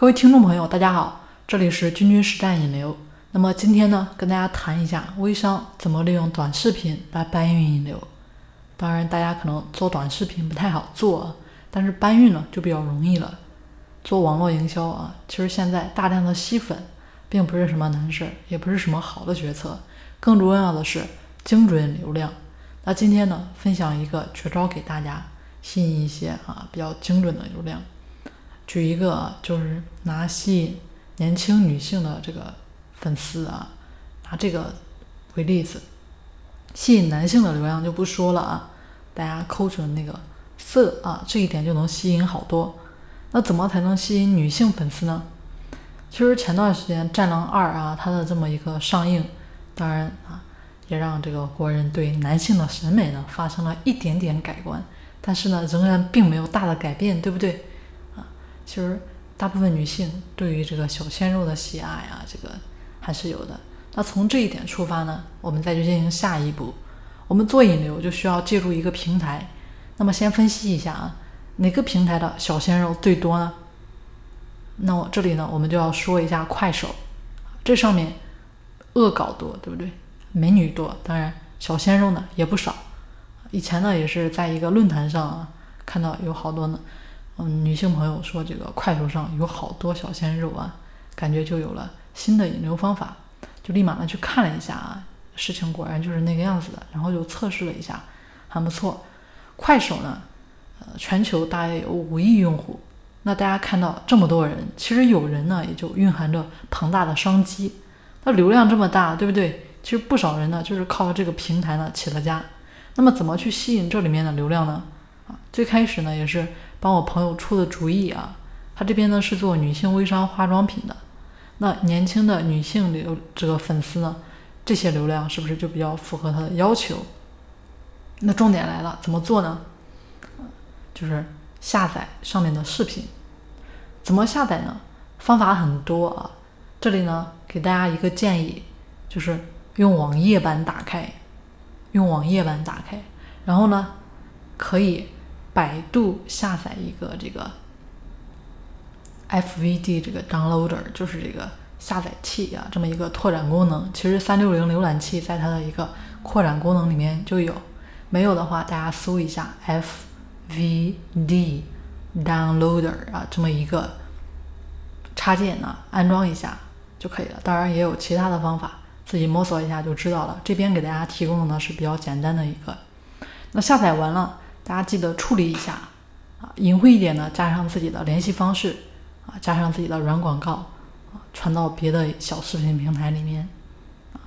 各位听众朋友，大家好，这里是君君实战引流。那么今天呢，跟大家谈一下微商怎么利用短视频来搬运引流。当然，大家可能做短视频不太好做，但是搬运呢就比较容易了。做网络营销啊，其实现在大量的吸粉，并不是什么难事，也不是什么好的决策，更重要的是精准流量。那今天呢，分享一个绝招给大家，吸引一些啊比较精准的流量。举一个，就是拿吸引年轻女性的这个粉丝啊，拿这个为例子，吸引男性的流量就不说了啊，大家抠准那个色啊，这一点就能吸引好多。那怎么才能吸引女性粉丝呢？其实前段时间《战狼二》啊，它的这么一个上映，当然啊，也让这个国人对男性的审美呢发生了一点点改观，但是呢，仍然并没有大的改变，对不对？其实，大部分女性对于这个小鲜肉的喜爱啊，这个还是有的。那从这一点出发呢，我们再去进行下一步。我们做引流就需要借助一个平台。那么先分析一下啊，哪个平台的小鲜肉最多呢？那我这里呢，我们就要说一下快手。这上面恶搞多，对不对？美女多，当然小鲜肉呢也不少。以前呢也是在一个论坛上啊，看到有好多呢。嗯，女性朋友说这个快手上有好多小鲜肉啊，感觉就有了新的引流方法，就立马呢去看了一下啊，事情果然就是那个样子的，然后就测试了一下，还不错。快手呢，呃，全球大约有五亿用户，那大家看到这么多人，其实有人呢也就蕴含着庞大的商机。那流量这么大，对不对？其实不少人呢就是靠这个平台呢起了家。那么怎么去吸引这里面的流量呢？啊，最开始呢也是。帮我朋友出的主意啊，他这边呢是做女性微商化妆品的，那年轻的女性流这个粉丝呢，这些流量是不是就比较符合他的要求？那重点来了，怎么做呢？就是下载上面的视频，怎么下载呢？方法很多啊，这里呢给大家一个建议，就是用网页版打开，用网页版打开，然后呢可以。百度下载一个这个 FVD 这个 downloader，就是这个下载器啊，这么一个拓展功能。其实三六零浏览器在它的一个扩展功能里面就有，没有的话大家搜一下 FVD downloader 啊，这么一个插件呢，安装一下就可以了。当然也有其他的方法，自己摸索一下就知道了。这边给大家提供的呢是比较简单的一个。那下载完了。大家记得处理一下啊，隐晦一点呢，加上自己的联系方式啊，加上自己的软广告啊，传到别的小视频平台里面啊。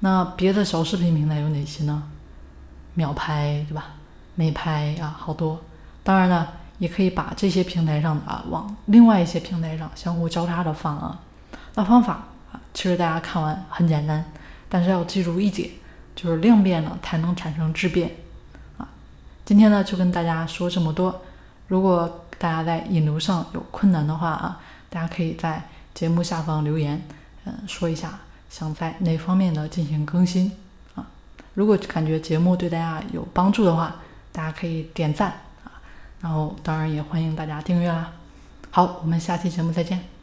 那别的小视频平台有哪些呢？秒拍对吧？美拍啊，好多。当然呢，也可以把这些平台上的啊，往另外一些平台上相互交叉的放啊。那方法啊，其实大家看完很简单，但是要记住一点，就是量变了才能产生质变。今天呢，就跟大家说这么多。如果大家在引流上有困难的话啊，大家可以在节目下方留言，嗯，说一下想在哪方面的进行更新啊。如果感觉节目对大家有帮助的话，大家可以点赞啊，然后当然也欢迎大家订阅啦。好，我们下期节目再见。